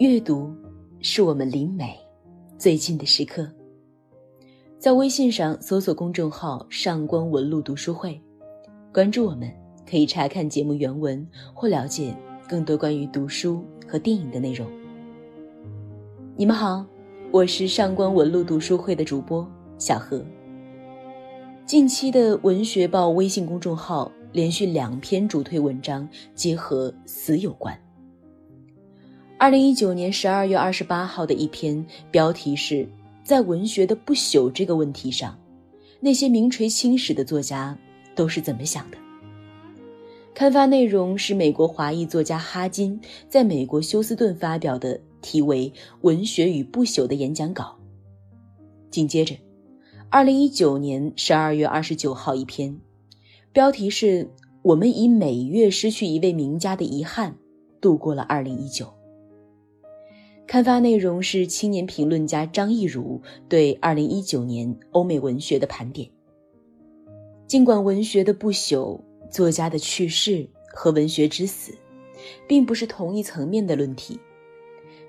阅读是我们离美最近的时刻。在微信上搜索公众号“上官文露读书会”，关注我们，可以查看节目原文或了解更多关于读书和电影的内容。你们好，我是上官文露读书会的主播小何。近期的文学报微信公众号连续两篇主推文章，皆和死有关。二零一九年十二月二十八号的一篇，标题是在文学的不朽这个问题上，那些名垂青史的作家都是怎么想的？刊发内容是美国华裔作家哈金在美国休斯顿发表的题为《文学与不朽》的演讲稿。紧接着，二零一九年十二月二十九号一篇，标题是我们以每月失去一位名家的遗憾，度过了二零一九。刊发内容是青年评论家张艺儒对二零一九年欧美文学的盘点。尽管文学的不朽、作家的去世和文学之死，并不是同一层面的论题，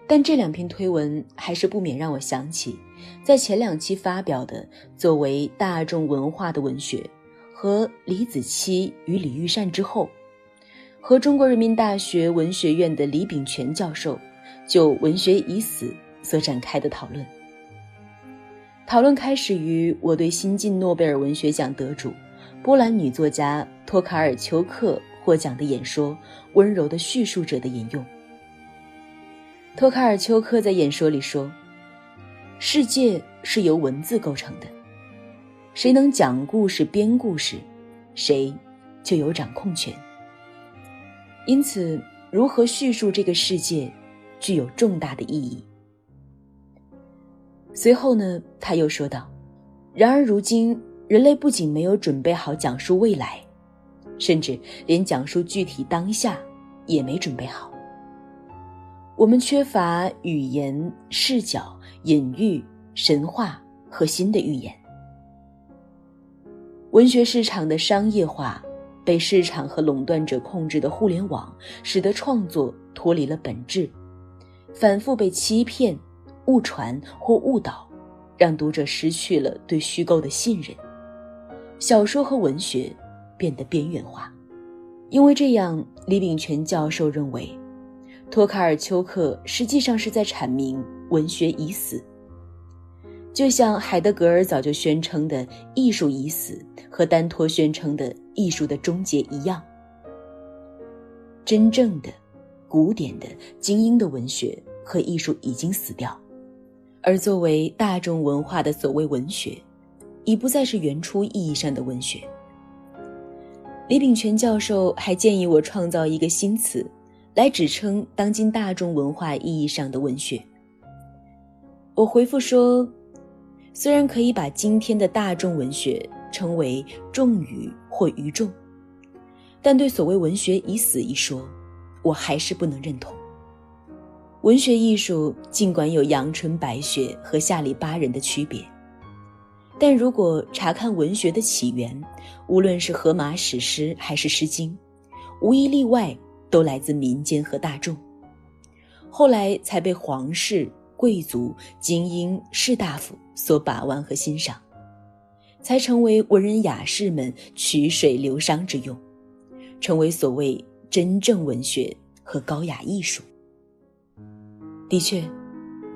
但这两篇推文还是不免让我想起，在前两期发表的作为大众文化的文学和李子柒与李玉善之后，和中国人民大学文学院的李炳全教授。就文学已死所展开的讨论。讨论开始于我对新晋诺贝尔文学奖得主、波兰女作家托卡尔丘克获奖的演说《温柔的叙述者》的引用。托卡尔丘克在演说里说：“世界是由文字构成的，谁能讲故事、编故事，谁就有掌控权。因此，如何叙述这个世界？”具有重大的意义。随后呢，他又说道：“然而，如今人类不仅没有准备好讲述未来，甚至连讲述具体当下也没准备好。我们缺乏语言、视角、隐喻、神话和新的预言。文学市场的商业化，被市场和垄断者控制的互联网，使得创作脱离了本质。”反复被欺骗、误传或误导，让读者失去了对虚构的信任。小说和文学变得边缘化，因为这样，李炳全教授认为，托卡尔丘克实际上是在阐明文学已死，就像海德格尔早就宣称的“艺术已死”和丹托宣称的“艺术的终结”一样。真正的。古典的精英的文学和艺术已经死掉，而作为大众文化的所谓文学，已不再是原初意义上的文学。李炳全教授还建议我创造一个新词，来指称当今大众文化意义上的文学。我回复说，虽然可以把今天的大众文学称为众语或愚众，但对所谓文学已死一说。我还是不能认同。文学艺术尽管有阳春白雪和下里巴人的区别，但如果查看文学的起源，无论是荷马史诗还是诗经，无一例外都来自民间和大众，后来才被皇室、贵族、精英、士大夫所把玩和欣赏，才成为文人雅士们曲水流觞之用，成为所谓。真正文学和高雅艺术，的确，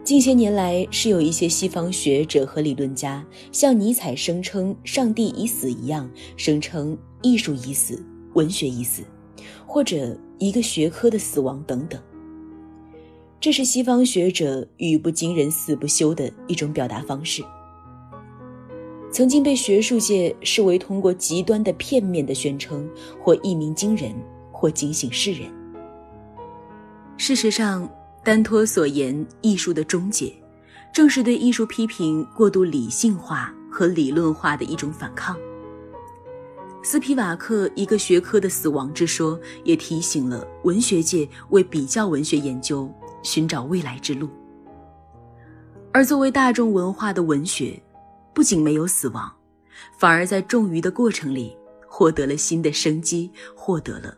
近些年来是有一些西方学者和理论家像尼采声称上帝已死一样，声称艺术已死、文学已死，或者一个学科的死亡等等。这是西方学者语不惊人死不休的一种表达方式，曾经被学术界视为通过极端的片面的宣称或一鸣惊人。或警醒世人。事实上，丹托所言艺术的终结，正是对艺术批评过度理性化和理论化的一种反抗。斯皮瓦克一个学科的死亡之说，也提醒了文学界为比较文学研究寻找未来之路。而作为大众文化的文学，不仅没有死亡，反而在重余的过程里获得了新的生机，获得了。